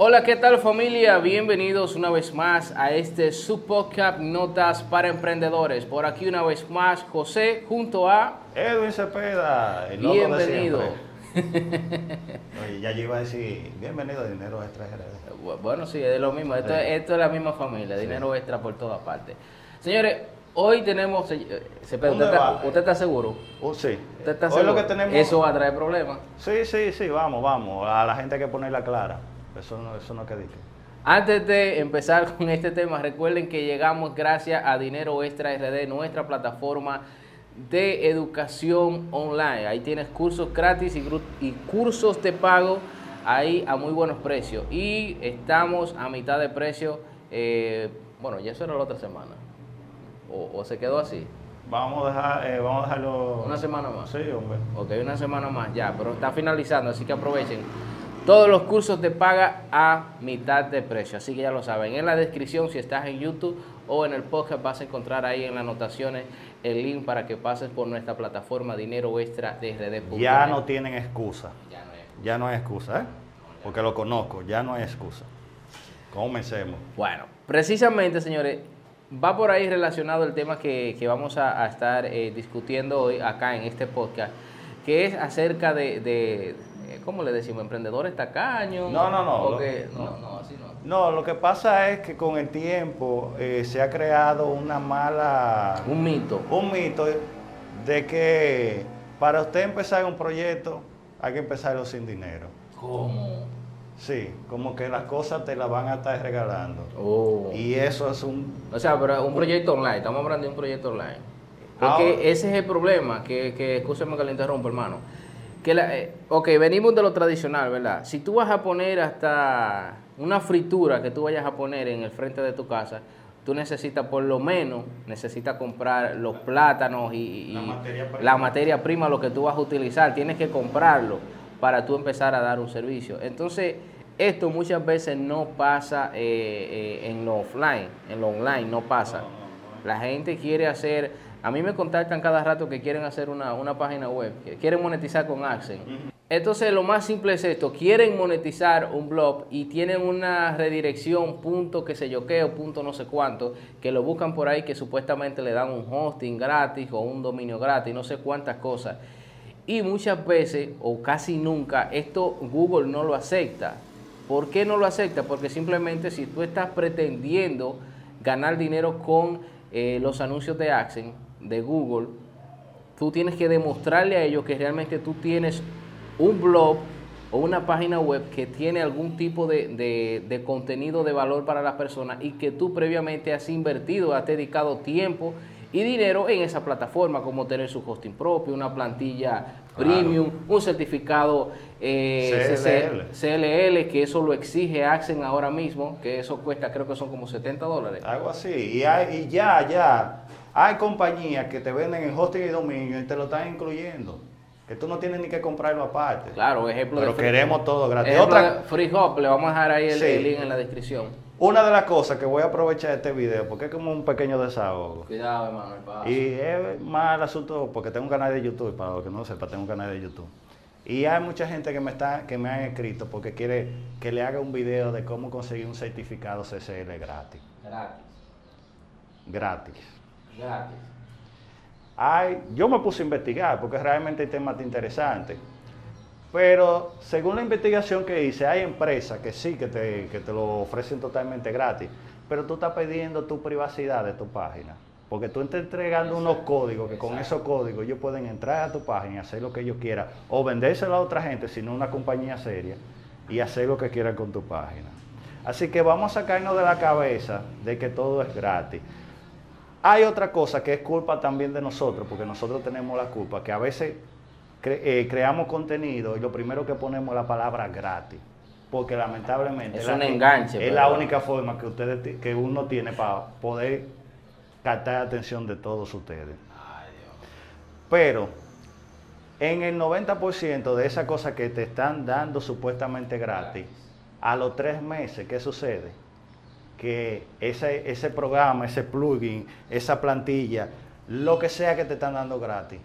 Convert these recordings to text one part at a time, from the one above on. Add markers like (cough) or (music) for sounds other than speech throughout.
Hola, ¿qué tal familia? Bienvenidos una vez más a este Subpodcast Notas para Emprendedores. Por aquí una vez más José junto a... Edwin Cepeda, el loco de Bienvenido. Oye, ya yo iba a decir, bienvenido a Dinero Extra. Bueno, sí, es lo mismo. Esto, Sí. esto es la misma familia, dinero extra por todas partes. Señores, hoy tenemos... eh, Cepeda, ¿Dónde ¿usted, está, va? ¿usted está seguro? Uh, sí. ¿Usted está Hoy seguro? lo que tenemos... Eso va a traer problemas. Sí, sí, sí, vamos, vamos. A la gente hay que ponerla clara. Eso no, eso no. Antes de empezar (laughs) con este tema, recuerden que llegamos gracias a Dinero Extra RD, nuestra plataforma de educación online. Ahí tienes cursos gratis y, cursos de pago ahí a muy buenos precios. Y estamos a mitad de precio. eh, bueno, ya eso era la otra semana. O, o se quedó así. Vamos a, dejar, eh, vamos a dejarlo... Una semana más. Sí, hombre. Ok, una semana más ya, pero está finalizando, así que aprovechen. Todos los cursos te paga a mitad de precio, así que ya lo saben. En la descripción, si estás en YouTube o en el podcast, vas a encontrar ahí en las anotaciones el link para que pases por nuestra plataforma Dinero Extra de RD. Ya no tienen excusa. Ya no es. Ya no hay excusa, ¿eh? Porque lo conozco, ya no hay excusa. Comencemos. Bueno, precisamente, señores, va por ahí relacionado el tema que, que vamos a, a estar eh, discutiendo hoy acá en este podcast, que es acerca de, de, ¿cómo le decimos? Emprendedores tacaños. No, no, no, Porque- lo- no, no, así no. No, lo que pasa es que con el tiempo eh, se ha creado una mala... Un mito. un mito de que para usted empezar un proyecto hay que empezarlo sin dinero. ¿Cómo? Sí, como que las cosas te las van a estar regalando. Oh. Y eso es un... O sea, pero un proyecto online, estamos hablando de un proyecto online. Porque Ahora- ese es el problema, que, que escúchame que le interrumpa, hermano. Que la, eh, ok, venimos de lo tradicional, ¿verdad? Si tú vas a poner hasta una fritura que tú vayas a poner en el frente de tu casa, tú necesitas por lo menos, necesitas comprar los plátanos y, y- La materia prima. la materia prima, lo que tú vas a utilizar, tienes que comprarlo para tú empezar a dar un servicio. Entonces, esto muchas veces no pasa eh, eh, en lo offline, en lo online no pasa. La gente quiere hacer, a mí me contactan cada rato que quieren hacer una, una página web, que quieren monetizar con Accent. Entonces lo más simple es esto, quieren monetizar un blog y tienen una redirección punto que sé yo qué o punto no sé cuánto, que lo buscan por ahí que supuestamente le dan un hosting gratis o un dominio gratis, no sé cuántas cosas. Y muchas veces, o casi nunca, esto Google no lo acepta. ¿Por qué no lo acepta? Porque simplemente si tú estás pretendiendo ganar dinero con eh, los anuncios de Accent, de Google, tú tienes que demostrarle a ellos que realmente tú tienes un blog o una página web que tiene algún tipo de, de- de contenido de valor para las personas y que tú previamente has invertido, has dedicado tiempo y dinero en esa plataforma, como tener su hosting propio, una plantilla Claro. premium, un certificado eh, CLL. CLL, que eso lo exige Accent ahora mismo, que eso cuesta creo que son como 70 dólares. Algo así. Y, hay, y ya, ya, hay compañías que te venden en hosting y dominio y te lo están incluyendo. Que tú no tienes ni que comprarlo aparte. Claro, ejemplo Pero de Free- queremos todo gratis. Otra- Free Hop, le vamos a dejar ahí el, Sí. el link en la descripción. Una de las cosas que voy a aprovechar de este video, porque es como un pequeño desahogo. Cuidado, hermano, el paso. Y es más el asunto, porque tengo un canal de YouTube, para los que no lo sepan, tengo un canal de YouTube. Y hay mucha gente que me está, que me han escrito porque quiere que le haga un video de cómo conseguir un certificado CCL gratis. Gratis, Gratis. Gratis. Hay, yo me puse a investigar porque realmente hay temas interesantes. Pero según la investigación que hice, hay empresas que sí que te, que te lo ofrecen totalmente gratis, pero tú estás pidiendo tu privacidad de tu página. Porque tú estás entregando unos códigos que con esos códigos ellos pueden entrar a tu página y hacer lo que ellos quieran, o vendérselo a otra gente, sino una compañía seria, y hacer lo que quieran con tu página. Así que vamos a sacarnos de la cabeza de que todo es gratis. Hay otra cosa que es culpa también de nosotros, porque nosotros tenemos la culpa, que a veces cre- eh, creamos contenido y lo primero que ponemos es la palabra gratis. Porque lamentablemente Es la- un enganche, es la única forma que ustedes que uno tiene para poder captar la atención de todos ustedes. Pero en el 90% de esas cosas que te están dando supuestamente gratis, a los tres meses, ¿qué sucede? Que ese, ese programa, ese plugin, esa plantilla, lo que sea que te están dando gratis,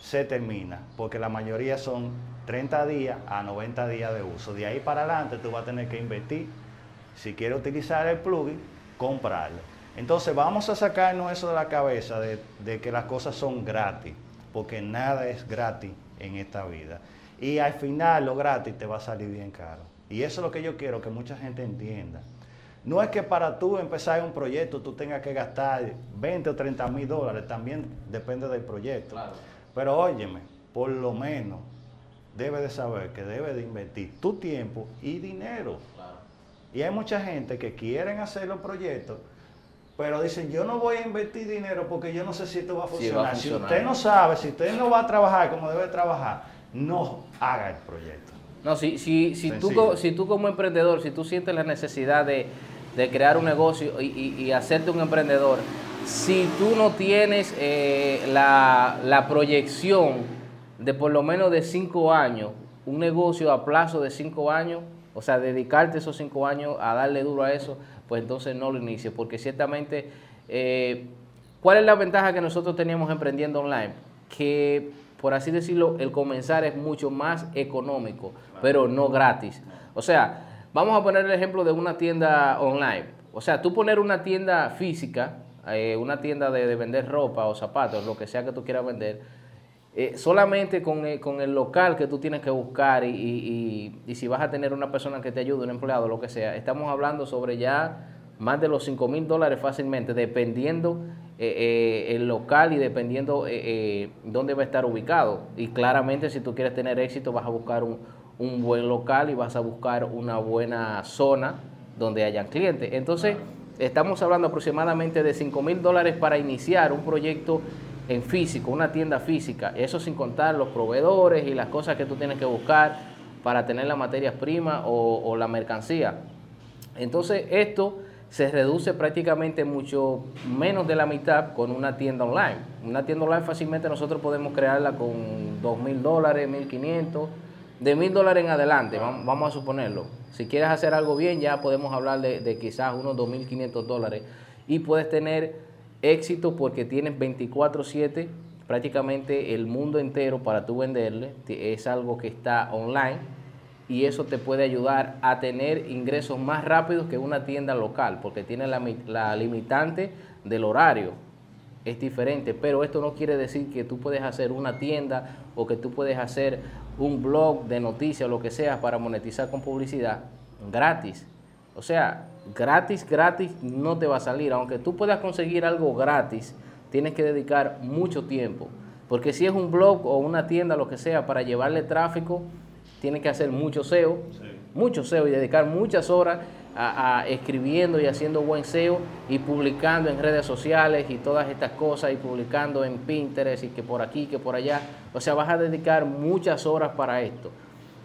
se termina, porque la mayoría son 30 días a 90 días de uso. De ahí para adelante tú vas a tener que invertir. Si quieres utilizar el plugin, comprarlo. Entonces vamos a sacarnos eso de la cabeza de, de que las cosas son gratis, porque nada es gratis en esta vida. Y al final lo gratis te va a salir bien caro. Y eso es lo que yo quiero que mucha gente entienda. No es que para tú empezar un proyecto tú tengas que gastar 20 o 30 mil dólares, también depende del proyecto. Pero óyeme, por lo menos debe de saber que debe de invertir tu tiempo y dinero. Y hay mucha gente que quieren hacer los proyectos, pero dicen, yo no voy a invertir dinero porque yo no sé si esto va a funcionar. Si usted no sabe, si usted no va a trabajar como debe trabajar, no haga el proyecto. No, si, si, si, tú, si tú como emprendedor, si tú sientes la necesidad de, crear un negocio y, hacerte un emprendedor, si tú no tienes eh, la, la proyección de por lo menos de cinco años, un negocio a plazo de cinco años, o sea, dedicarte esos cinco años a darle duro a eso, pues entonces no lo inicies, porque ciertamente, eh, ¿cuál es la ventaja que nosotros teníamos emprendiendo online? Que, por así decirlo, el comenzar es mucho más económico, pero no gratis. O sea, vamos a poner el ejemplo de una tienda online. O sea, tú poner una tienda física, eh, una tienda de vender ropa o zapatos, lo que sea que tú quieras vender, eh, solamente con, eh, con, el local que tú tienes que buscar y, y, si vas a tener una persona que te ayude, un empleado, lo que sea, estamos hablando sobre ya más de los 5 mil dólares fácilmente, dependiendo el local y dependiendo dónde va a estar ubicado. Y claramente si tú quieres tener éxito vas a buscar un, un buen local y vas a buscar una buena zona donde hayan clientes. Entonces, estamos hablando aproximadamente de 5 mil dólares para iniciar un proyecto en físico, una tienda física, eso sin contar los proveedores y las cosas que tú tienes que buscar para tener las materias primas o, la mercancía. Entonces esto se reduce prácticamente mucho menos de la mitad con una tienda online. Una tienda online fácilmente nosotros podemos crearla con dos mil dólares, mil quinientos, de mil dólares en adelante, vamos a suponerlo. Si quieres hacer algo bien, ya podemos hablar de, de quizás unos 2.500 dólares y puedes tener éxito porque tienes 24/7 prácticamente el mundo entero para tú venderle, es algo que está online y eso te puede ayudar a tener ingresos más rápidos que una tienda local, porque tiene la, la, limitante del horario. Es diferente, pero esto no quiere decir que tú puedes hacer una tienda o que tú puedes hacer un blog de noticias o lo que sea para monetizar con publicidad gratis. O sea, gratis, gratis no te va a salir. Aunque tú puedas conseguir algo gratis, tienes que dedicar mucho tiempo. Porque si es un blog o una tienda, lo que sea, para llevarle tráfico, tienes que hacer mucho SEO, mucho SEO y dedicar muchas horas a, escribiendo y haciendo buen SEO y publicando en redes sociales y todas estas cosas y publicando en Pinterest y que por aquí, que por allá. O sea, vas a dedicar muchas horas para esto.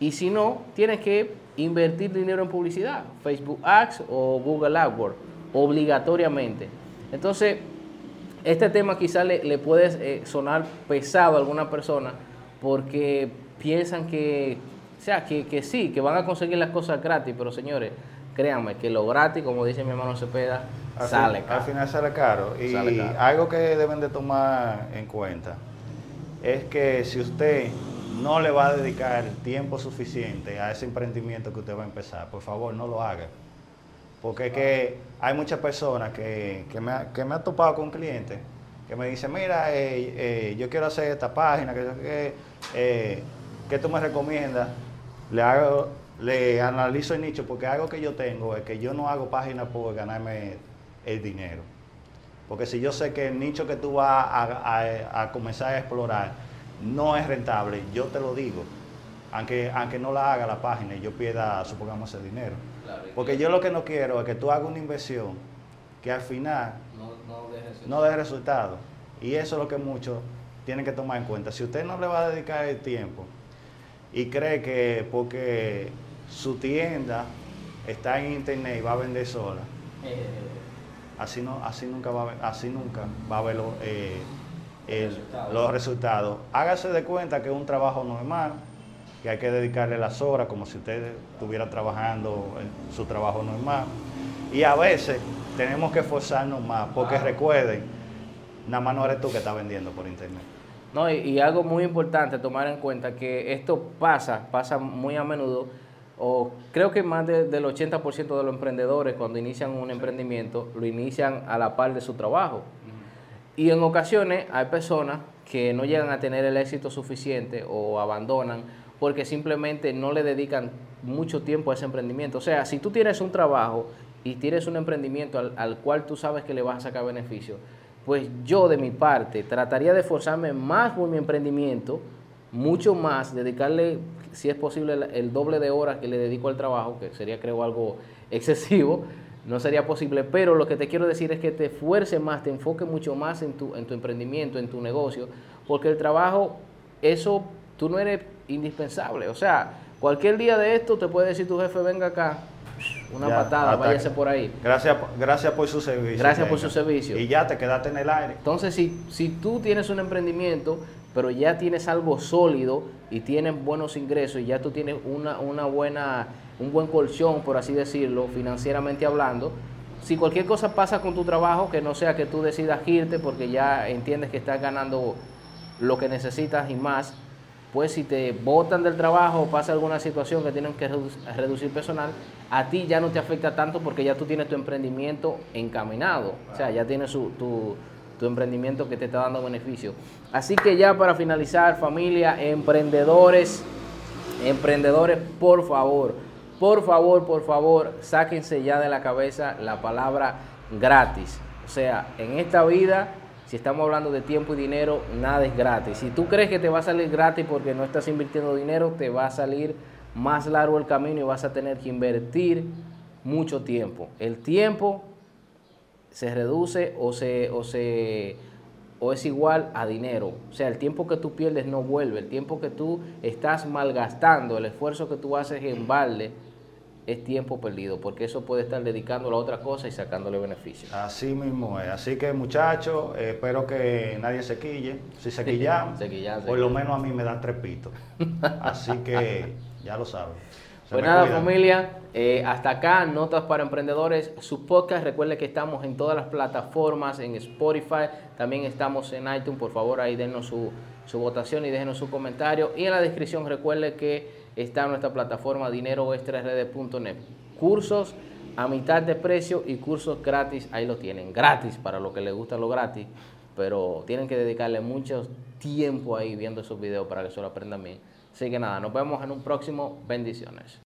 Y si no, tienes que invertir dinero en publicidad, Facebook Ads o Google AdWords, obligatoriamente. Entonces, este tema quizá le, puede eh, sonar pesado a alguna persona porque piensan que, sea, que, sí, que van a conseguir las cosas gratis, pero señores, créanme que lo gratis, como dice mi hermano Cepeda, sale caro. Al final sale caro. Y algo que deben de tomar en cuenta es que si usted no le va a dedicar tiempo suficiente a ese emprendimiento que usted va a empezar, por favor no lo haga. Porque es que hay muchas personas que, me, ha, que me han topado con clientes que me dicen, mira, eh, eh, yo quiero hacer esta página, que, eh, ¿qué tú me recomiendas? Le hago, le analizo el nicho, porque algo que yo tengo es que yo no hago páginas por ganarme el dinero. Porque si yo sé que el nicho que tú vas a comenzar a explorar no es rentable, yo te lo digo. Aunque, aunque no la haga la página y yo pierda, supongamos, el dinero. Porque yo lo que no quiero es que tú hagas una inversión que al final no, dé resultado. Y eso es lo que muchos tienen que tomar en cuenta. Si usted no le va a dedicar el tiempo y cree que porque su tienda está en internet y va a vender sola, eh. así, no, así, nunca, va a, así nunca va a verlo. Eh, los resultados. Hágase de cuenta que es un trabajo normal, que hay que dedicarle las horas como si usted estuviera trabajando en su trabajo normal. Y a veces tenemos que esforzarnos más, porque recuerden, nada más no eres tú que estás vendiendo por internet. No, y, y algo muy importante tomar en cuenta que esto pasa, pasa muy a menudo, o creo que más de- del 80% de los emprendedores cuando inician un emprendimiento lo inician a la par de su trabajo. Y en ocasiones hay personas que no llegan a tener el éxito suficiente o abandonan porque simplemente no le dedican mucho tiempo a ese emprendimiento. O sea, si tú tienes un trabajo y tienes un emprendimiento al, al cual tú sabes que le vas a sacar beneficio, pues yo de mi parte trataría de esforzarme más por mi emprendimiento, mucho más, dedicarle, si es posible, el, el doble de horas que le dedico al trabajo, que sería creo algo excesivo, no sería posible, pero lo que te quiero decir es que te esfuerces más, te enfoques mucho más en tu, en tu emprendimiento, en tu negocio, porque el trabajo, eso, tú no eres indispensable. O sea, cualquier día de esto te puede decir tu jefe, venga acá, una Ya, patada, váyase por ahí. Gracias, gracias por su servicio. Gracias por su servicio. Y ya te quedaste en el aire. Entonces, si, si tú tienes un emprendimiento, pero ya tienes algo sólido y tienes buenos ingresos y ya tú tienes una, una buena, un buen colchón, por así decirlo, financieramente hablando, si cualquier cosa pasa con tu trabajo, que no sea que tú decidas irte porque ya entiendes que estás ganando lo que necesitas y más, pues si te botan del trabajo o pasa alguna situación que tienen que redu- reducir personal, a ti ya no te afecta tanto porque ya tú tienes tu emprendimiento encaminado. O sea, ya tienes su- tu, tu emprendimiento que te está dando beneficio. Así que ya para finalizar, familia, emprendedores, emprendedores, por favor, por favor, por favor, sáquense ya de la cabeza la palabra gratis. O sea, en esta vida, si estamos hablando de tiempo y dinero, nada es gratis. Si tú crees que te va a salir gratis porque no estás invirtiendo dinero, te va a salir más largo el camino y vas a tener que invertir mucho tiempo. El tiempo se reduce o se o se o es igual a dinero. O sea, el tiempo que tú pierdes no vuelve, el tiempo que tú estás malgastando, el esfuerzo que tú haces en balde es tiempo perdido, porque eso puede estar dedicándolo a otra cosa y sacándole beneficio. Así mismo es. Así que muchachos, eh, espero que nadie se quille. Si se quillan, (laughs) por lo menos a mí me dan tres pitos. Así que ya lo saben. Pues nada, cuidan. familia, eh, hasta acá, Notas para Emprendedores, su podcast. Recuerde que estamos en todas las plataformas, en Spotify, también estamos en iTunes. Por favor, ahí denos su, su votación y déjenos su comentario. Y en la descripción, recuerde que está nuestra plataforma dineroextrard.net. Cursos a mitad de precio y cursos gratis, ahí lo tienen, gratis para los que les gusta lo gratis, pero tienen que dedicarle mucho tiempo ahí viendo esos videos para que se lo aprendan bien. Así que nada, nos vemos en un próximo. Bendiciones.